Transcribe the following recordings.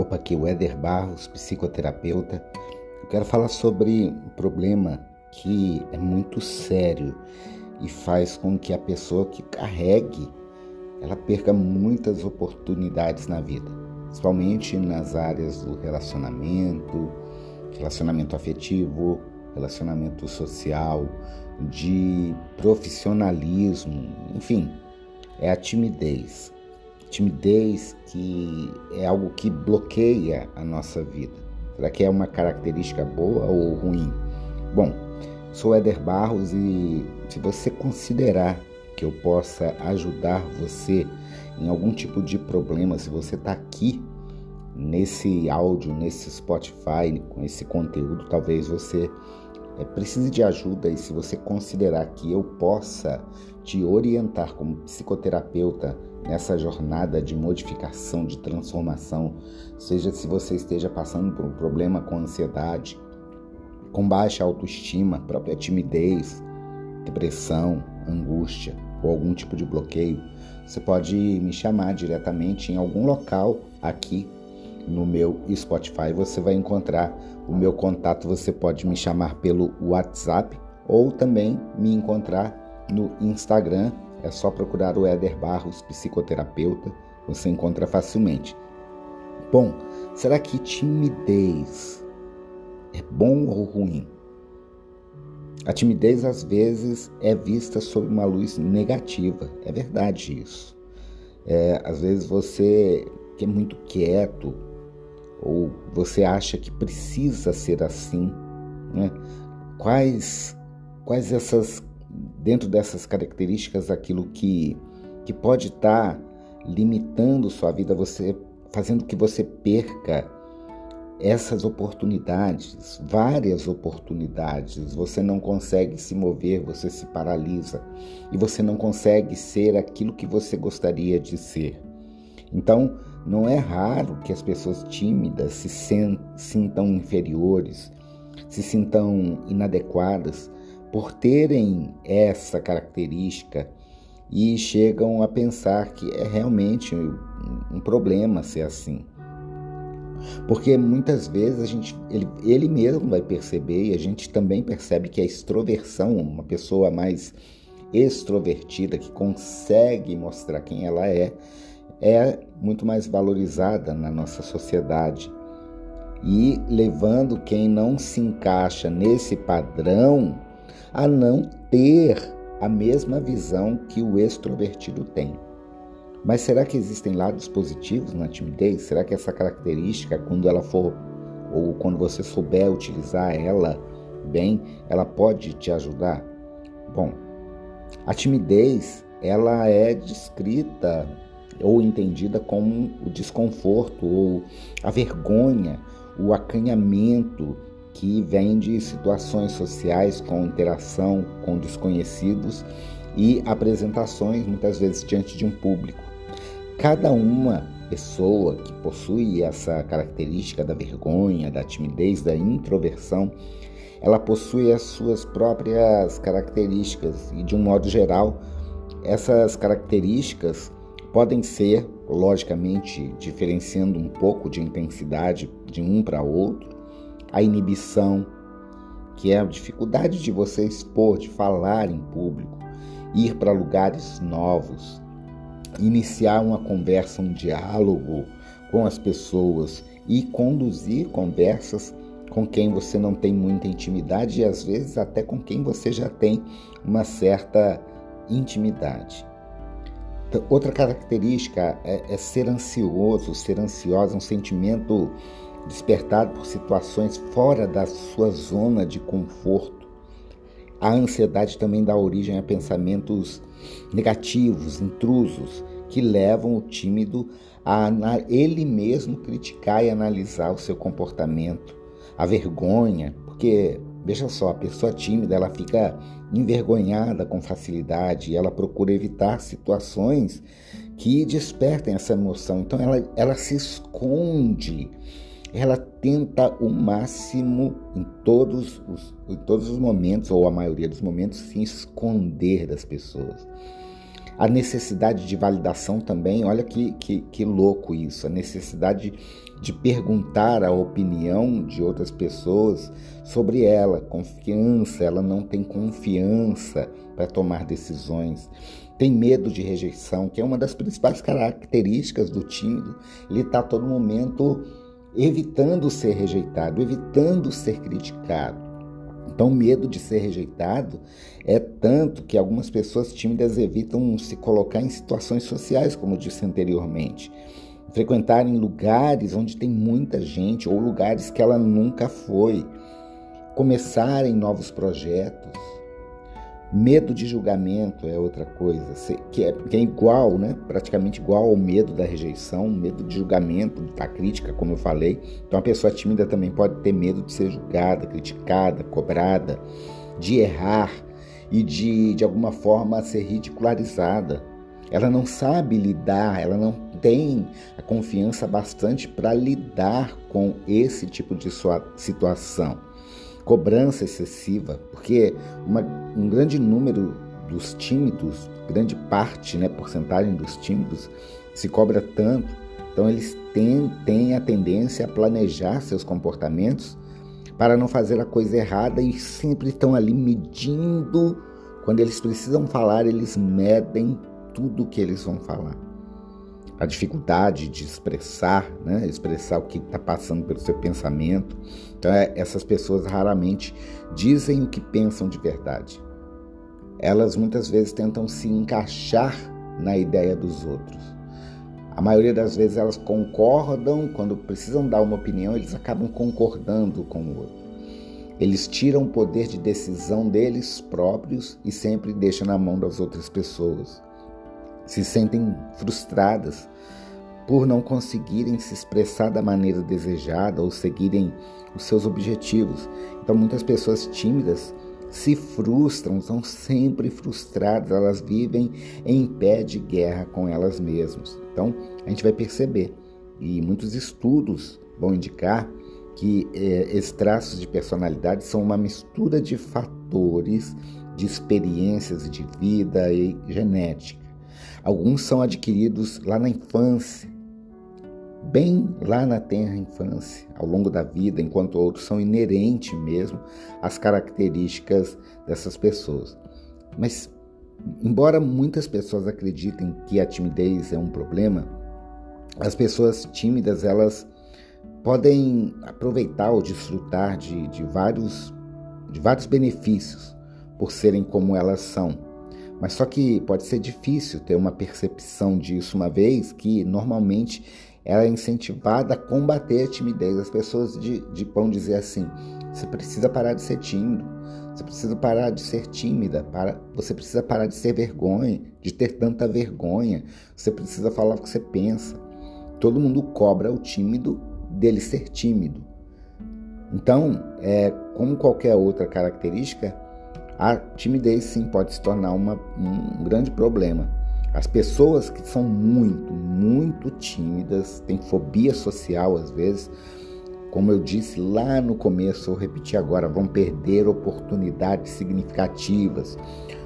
Opa, aqui o Éder Barros, psicoterapeuta. Eu quero falar sobre um problema que é muito sério e faz com que a pessoa que carregue ela perca muitas oportunidades na vida, principalmente nas áreas do relacionamento, relacionamento afetivo, relacionamento social, de profissionalismo, enfim, é a timidez timidez que é algo que bloqueia a nossa vida. Será que é uma característica boa ou ruim? Bom, sou Éder Barros e se você considerar que eu possa ajudar você em algum tipo de problema, se você está aqui nesse áudio, nesse Spotify, com esse conteúdo, talvez você é, precise de ajuda e se você considerar que eu possa te orientar como psicoterapeuta nessa jornada de modificação, de transformação, seja se você esteja passando por um problema com ansiedade, com baixa autoestima, própria timidez, depressão, angústia ou algum tipo de bloqueio, você pode me chamar diretamente em algum local aqui no meu Spotify. Você vai encontrar o meu contato. Você pode me chamar pelo WhatsApp ou também me encontrar no Instagram é só procurar o Éder Barros, psicoterapeuta, você encontra facilmente. Bom, será que timidez é bom ou ruim? A timidez às vezes é vista sob uma luz negativa, é verdade isso. É, às vezes você que é muito quieto ou você acha que precisa ser assim, né? Quais quais essas dentro dessas características, aquilo que, que pode estar tá limitando sua vida, você fazendo que você perca essas oportunidades, várias oportunidades. Você não consegue se mover, você se paralisa e você não consegue ser aquilo que você gostaria de ser. Então, não é raro que as pessoas tímidas se sintam inferiores, se sintam inadequadas, por terem essa característica e chegam a pensar que é realmente um problema ser assim. Porque muitas vezes a gente, ele, ele mesmo vai perceber, e a gente também percebe que a extroversão, uma pessoa mais extrovertida, que consegue mostrar quem ela é, é muito mais valorizada na nossa sociedade. E levando quem não se encaixa nesse padrão a não ter a mesma visão que o extrovertido tem. Mas será que existem lados positivos na timidez? Será que essa característica, quando ela for ou quando você souber utilizar ela bem, ela pode te ajudar? Bom, a timidez, ela é descrita ou entendida como o desconforto ou a vergonha, o acanhamento que vem de situações sociais com interação com desconhecidos e apresentações muitas vezes diante de um público. Cada uma pessoa que possui essa característica da vergonha, da timidez, da introversão, ela possui as suas próprias características e de um modo geral, essas características podem ser, logicamente, diferenciando um pouco de intensidade de um para outro, a inibição, que é a dificuldade de você expor, de falar em público, ir para lugares novos, iniciar uma conversa, um diálogo com as pessoas e conduzir conversas com quem você não tem muita intimidade e às vezes até com quem você já tem uma certa intimidade. Então, outra característica é, é ser ansioso, ser ansiosa, um sentimento despertado por situações fora da sua zona de conforto. A ansiedade também dá origem a pensamentos negativos, intrusos, que levam o tímido a ele mesmo criticar e analisar o seu comportamento. A vergonha, porque veja só, a pessoa tímida ela fica envergonhada com facilidade ela procura evitar situações que despertem essa emoção. Então ela, ela se esconde ela tenta o máximo em todos os, em todos os momentos, ou a maioria dos momentos, se esconder das pessoas. A necessidade de validação também, olha que, que, que louco isso, a necessidade de perguntar a opinião de outras pessoas sobre ela, confiança, ela não tem confiança para tomar decisões, tem medo de rejeição, que é uma das principais características do tímido, ele está todo momento evitando ser rejeitado, evitando ser criticado. Então, o medo de ser rejeitado é tanto que algumas pessoas tímidas evitam se colocar em situações sociais, como disse anteriormente. Frequentarem lugares onde tem muita gente ou lugares que ela nunca foi. Começarem novos projetos. Medo de julgamento é outra coisa, que é, que é igual, né? praticamente igual ao medo da rejeição, medo de julgamento, da crítica, como eu falei. Então, a pessoa tímida também pode ter medo de ser julgada, criticada, cobrada, de errar e de, de alguma forma, ser ridicularizada. Ela não sabe lidar, ela não tem a confiança bastante para lidar com esse tipo de situação cobrança excessiva, porque uma, um grande número dos tímidos, grande parte, né, porcentagem dos tímidos, se cobra tanto, então eles têm, têm a tendência a planejar seus comportamentos para não fazer a coisa errada e sempre estão ali medindo. Quando eles precisam falar, eles medem tudo que eles vão falar a dificuldade de expressar, né? expressar o que está passando pelo seu pensamento. Então, é, essas pessoas raramente dizem o que pensam de verdade. Elas muitas vezes tentam se encaixar na ideia dos outros. A maioria das vezes elas concordam, quando precisam dar uma opinião, eles acabam concordando com o outro. Eles tiram o poder de decisão deles próprios e sempre deixam na mão das outras pessoas se sentem frustradas por não conseguirem se expressar da maneira desejada ou seguirem os seus objetivos. Então, muitas pessoas tímidas se frustram, são sempre frustradas, elas vivem em pé de guerra com elas mesmas. Então, a gente vai perceber, e muitos estudos vão indicar que eh, esses traços de personalidade são uma mistura de fatores, de experiências de vida e genética. Alguns são adquiridos lá na infância, bem lá na tenra infância, ao longo da vida, enquanto outros são inerentes mesmo às características dessas pessoas. Mas, embora muitas pessoas acreditem que a timidez é um problema, as pessoas tímidas elas podem aproveitar ou desfrutar de, de, vários, de vários benefícios por serem como elas são. Mas só que pode ser difícil ter uma percepção disso, uma vez que normalmente ela é incentivada a combater a timidez. As pessoas de, de vão dizer assim: você precisa parar de ser tímido, você precisa parar de ser tímida, para, você precisa parar de ser vergonha, de ter tanta vergonha, você precisa falar o que você pensa. Todo mundo cobra o tímido dele ser tímido. Então, é, como qualquer outra característica, a timidez sim pode se tornar uma, um grande problema. As pessoas que são muito, muito tímidas, têm fobia social às vezes, como eu disse lá no começo, eu repeti agora, vão perder oportunidades significativas.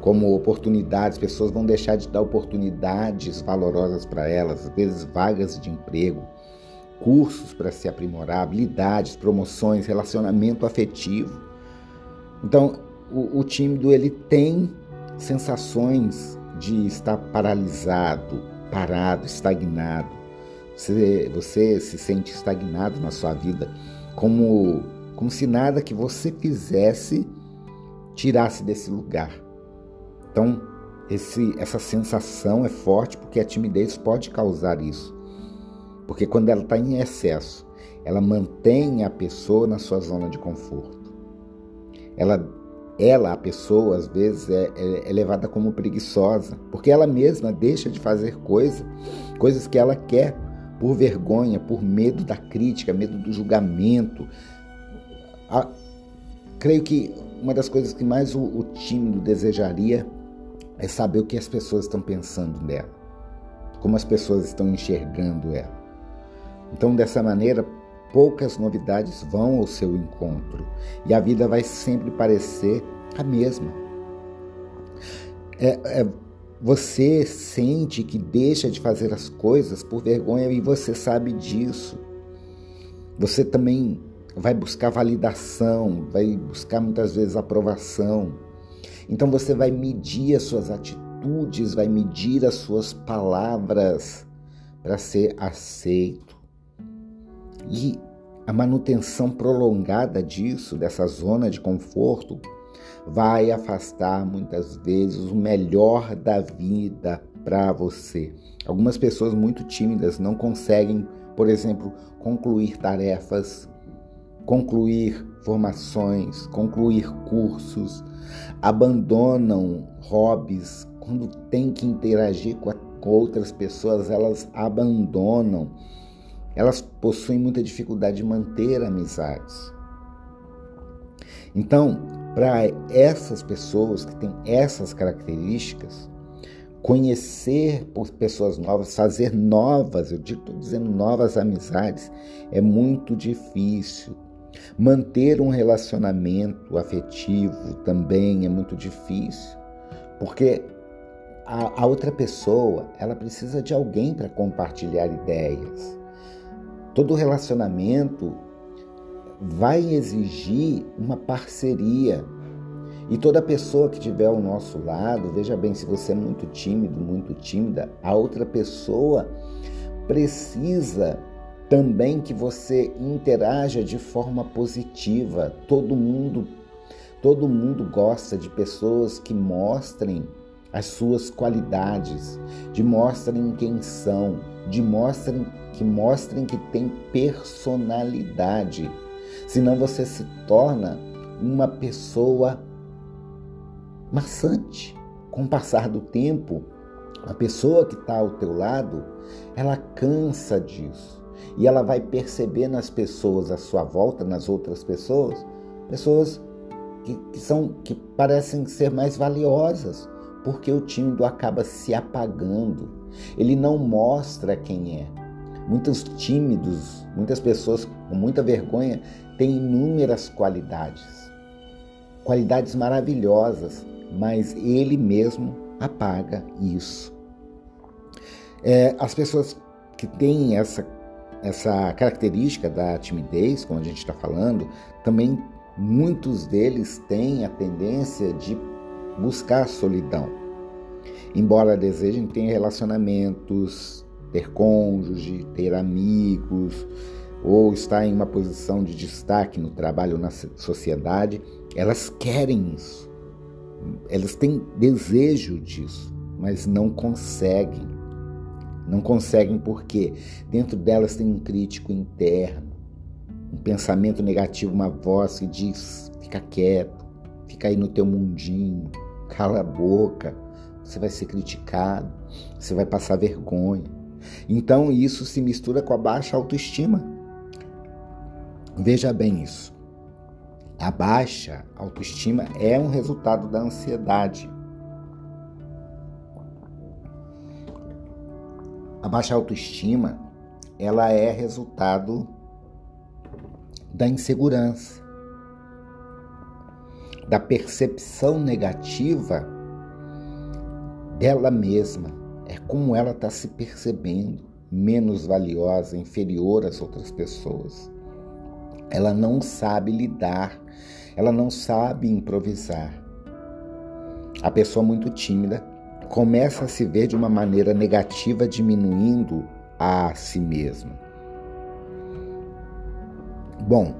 Como oportunidades, pessoas vão deixar de dar oportunidades valorosas para elas, às vezes vagas de emprego, cursos para se aprimorar, habilidades, promoções, relacionamento afetivo. Então, o, o tímido ele tem sensações de estar paralisado, parado, estagnado. Você, você se sente estagnado na sua vida, como, como se nada que você fizesse tirasse desse lugar. Então, esse, essa sensação é forte porque a timidez pode causar isso. Porque quando ela está em excesso, ela mantém a pessoa na sua zona de conforto. Ela ela, a pessoa, às vezes é, é, é, levada como preguiçosa, porque ela mesma deixa de fazer coisas, coisas que ela quer por vergonha, por medo da crítica, medo do julgamento. A, creio que uma das coisas que mais o, o tímido desejaria é saber o que as pessoas estão pensando dela, como as pessoas estão enxergando ela. Então, dessa maneira, poucas novidades vão ao seu encontro e a vida vai sempre parecer a mesma. É, é, você sente que deixa de fazer as coisas por vergonha e você sabe disso. Você também vai buscar validação, vai buscar muitas vezes aprovação. Então você vai medir as suas atitudes, vai medir as suas palavras para ser aceito. E a manutenção prolongada disso, dessa zona de conforto, vai afastar muitas vezes o melhor da vida para você. Algumas pessoas muito tímidas não conseguem, por exemplo, concluir tarefas, concluir formações, concluir cursos, abandonam hobbies quando tem que interagir com, a, com outras pessoas, elas abandonam. Elas possuem muita dificuldade de manter amizades. Então, para essas pessoas que têm essas características, conhecer pessoas novas, fazer novas, eu estou dizendo novas amizades, é muito difícil. Manter um relacionamento afetivo também é muito difícil, porque a, a outra pessoa ela precisa de alguém para compartilhar ideias. Todo relacionamento vai exigir uma parceria. E toda pessoa que tiver ao nosso lado, veja bem, se você é muito tímido, muito tímida, a outra pessoa precisa também que você interaja de forma positiva. Todo mundo todo mundo gosta de pessoas que mostrem as suas qualidades, de mostrem quem são, de mostrem que mostrem que tem personalidade. Senão você se torna uma pessoa maçante. Com o passar do tempo, a pessoa que está ao teu lado, ela cansa disso. E ela vai perceber nas pessoas à sua volta, nas outras pessoas, pessoas que, que são que parecem ser mais valiosas, porque o tímido acaba se apagando. Ele não mostra quem é. Muitos tímidos, muitas pessoas com muita vergonha têm inúmeras qualidades, qualidades maravilhosas, mas ele mesmo apaga isso. É, as pessoas que têm essa, essa característica da timidez, como a gente está falando, também muitos deles têm a tendência de buscar solidão. Embora desejem ter relacionamentos, ter cônjuge, ter amigos, ou estar em uma posição de destaque no trabalho na sociedade, elas querem isso. Elas têm desejo disso, mas não conseguem. Não conseguem porque dentro delas tem um crítico interno, um pensamento negativo, uma voz que diz: fica quieto, fica aí no teu mundinho, cala a boca, você vai ser criticado, você vai passar vergonha. Então isso se mistura com a baixa autoestima. Veja bem isso. A baixa autoestima é um resultado da ansiedade. A baixa autoestima, ela é resultado da insegurança, da percepção negativa dela mesma é como ela está se percebendo menos valiosa, inferior às outras pessoas. Ela não sabe lidar, ela não sabe improvisar. A pessoa muito tímida começa a se ver de uma maneira negativa, diminuindo a si mesma. Bom,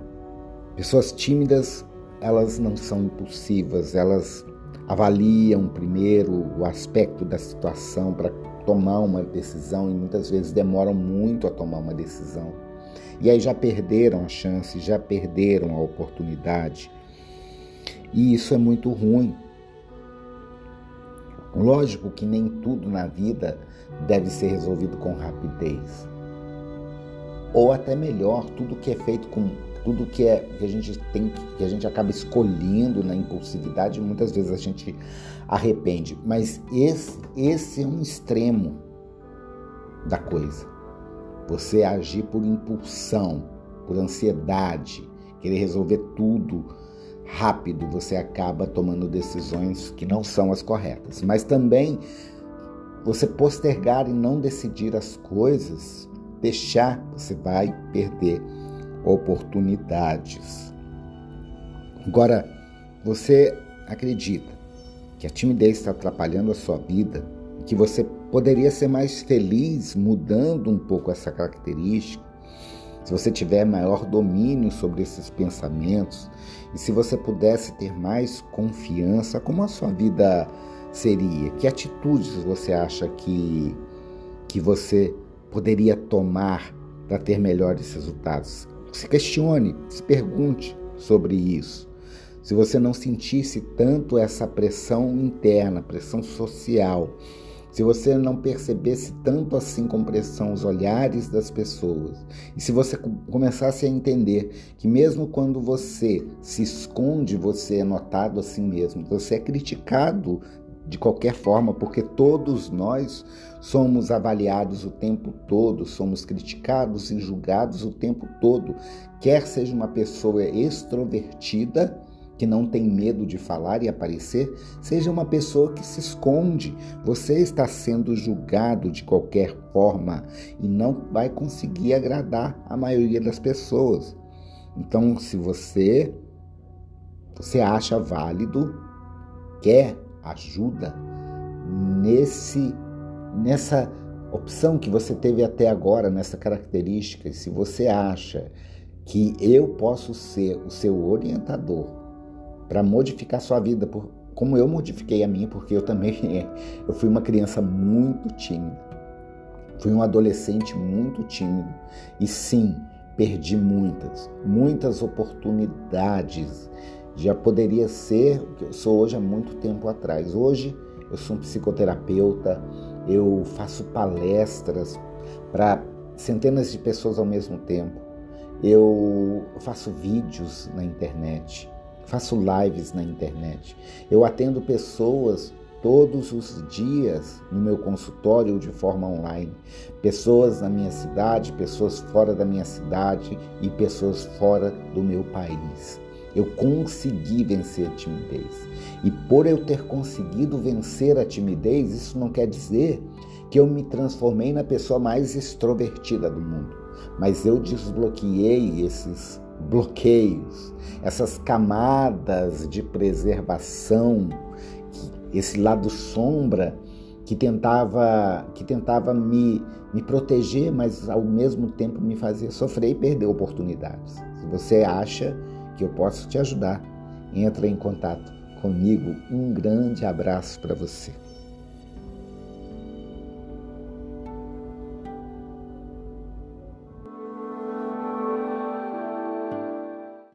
pessoas tímidas, elas não são impulsivas, elas avaliam primeiro o aspecto da situação para tomar uma decisão e muitas vezes demoram muito a tomar uma decisão. E aí já perderam a chance, já perderam a oportunidade. E isso é muito ruim. Lógico que nem tudo na vida deve ser resolvido com rapidez. Ou até melhor, tudo que é feito com tudo que é que a gente tem que a gente acaba escolhendo na impulsividade, muitas vezes a gente arrepende, mas esse esse é um extremo da coisa. Você agir por impulsão, por ansiedade, querer resolver tudo rápido, você acaba tomando decisões que não são as corretas. Mas também você postergar e não decidir as coisas, deixar, você vai perder oportunidades. Agora, você acredita que a timidez está atrapalhando a sua vida, que você poderia ser mais feliz mudando um pouco essa característica, se você tiver maior domínio sobre esses pensamentos e se você pudesse ter mais confiança, como a sua vida seria? Que atitudes você acha que, que você poderia tomar para ter melhores resultados? Se questione, se pergunte sobre isso. Se você não sentisse tanto essa pressão interna, pressão social, se você não percebesse tanto assim com pressão os olhares das pessoas, e se você começasse a entender que mesmo quando você se esconde, você é notado assim mesmo, você é criticado de qualquer forma, porque todos nós somos avaliados o tempo todo, somos criticados e julgados o tempo todo, quer seja uma pessoa extrovertida que não tem medo de falar e aparecer, seja uma pessoa que se esconde. Você está sendo julgado de qualquer forma e não vai conseguir agradar a maioria das pessoas. Então, se você você acha válido, quer ajuda nesse nessa opção que você teve até agora, nessa característica, se você acha que eu posso ser o seu orientador para modificar sua vida, por, como eu modifiquei a minha, porque eu também eu fui uma criança muito tímida. Fui um adolescente muito tímido e sim, perdi muitas, muitas oportunidades. Já poderia ser o que eu sou hoje há muito tempo atrás. Hoje eu sou um psicoterapeuta, eu faço palestras para centenas de pessoas ao mesmo tempo. Eu faço vídeos na internet faço lives na internet. Eu atendo pessoas todos os dias no meu consultório de forma online. Pessoas na minha cidade, pessoas fora da minha cidade e pessoas fora do meu país. Eu consegui vencer a timidez. E por eu ter conseguido vencer a timidez, isso não quer dizer que eu me transformei na pessoa mais extrovertida do mundo. Mas eu desbloqueei esses bloqueios, essas camadas de preservação, esse lado sombra que tentava que tentava me, me proteger, mas ao mesmo tempo me fazer sofrer e perder oportunidades. Se você acha que eu posso te ajudar, entre em contato comigo. Um grande abraço para você.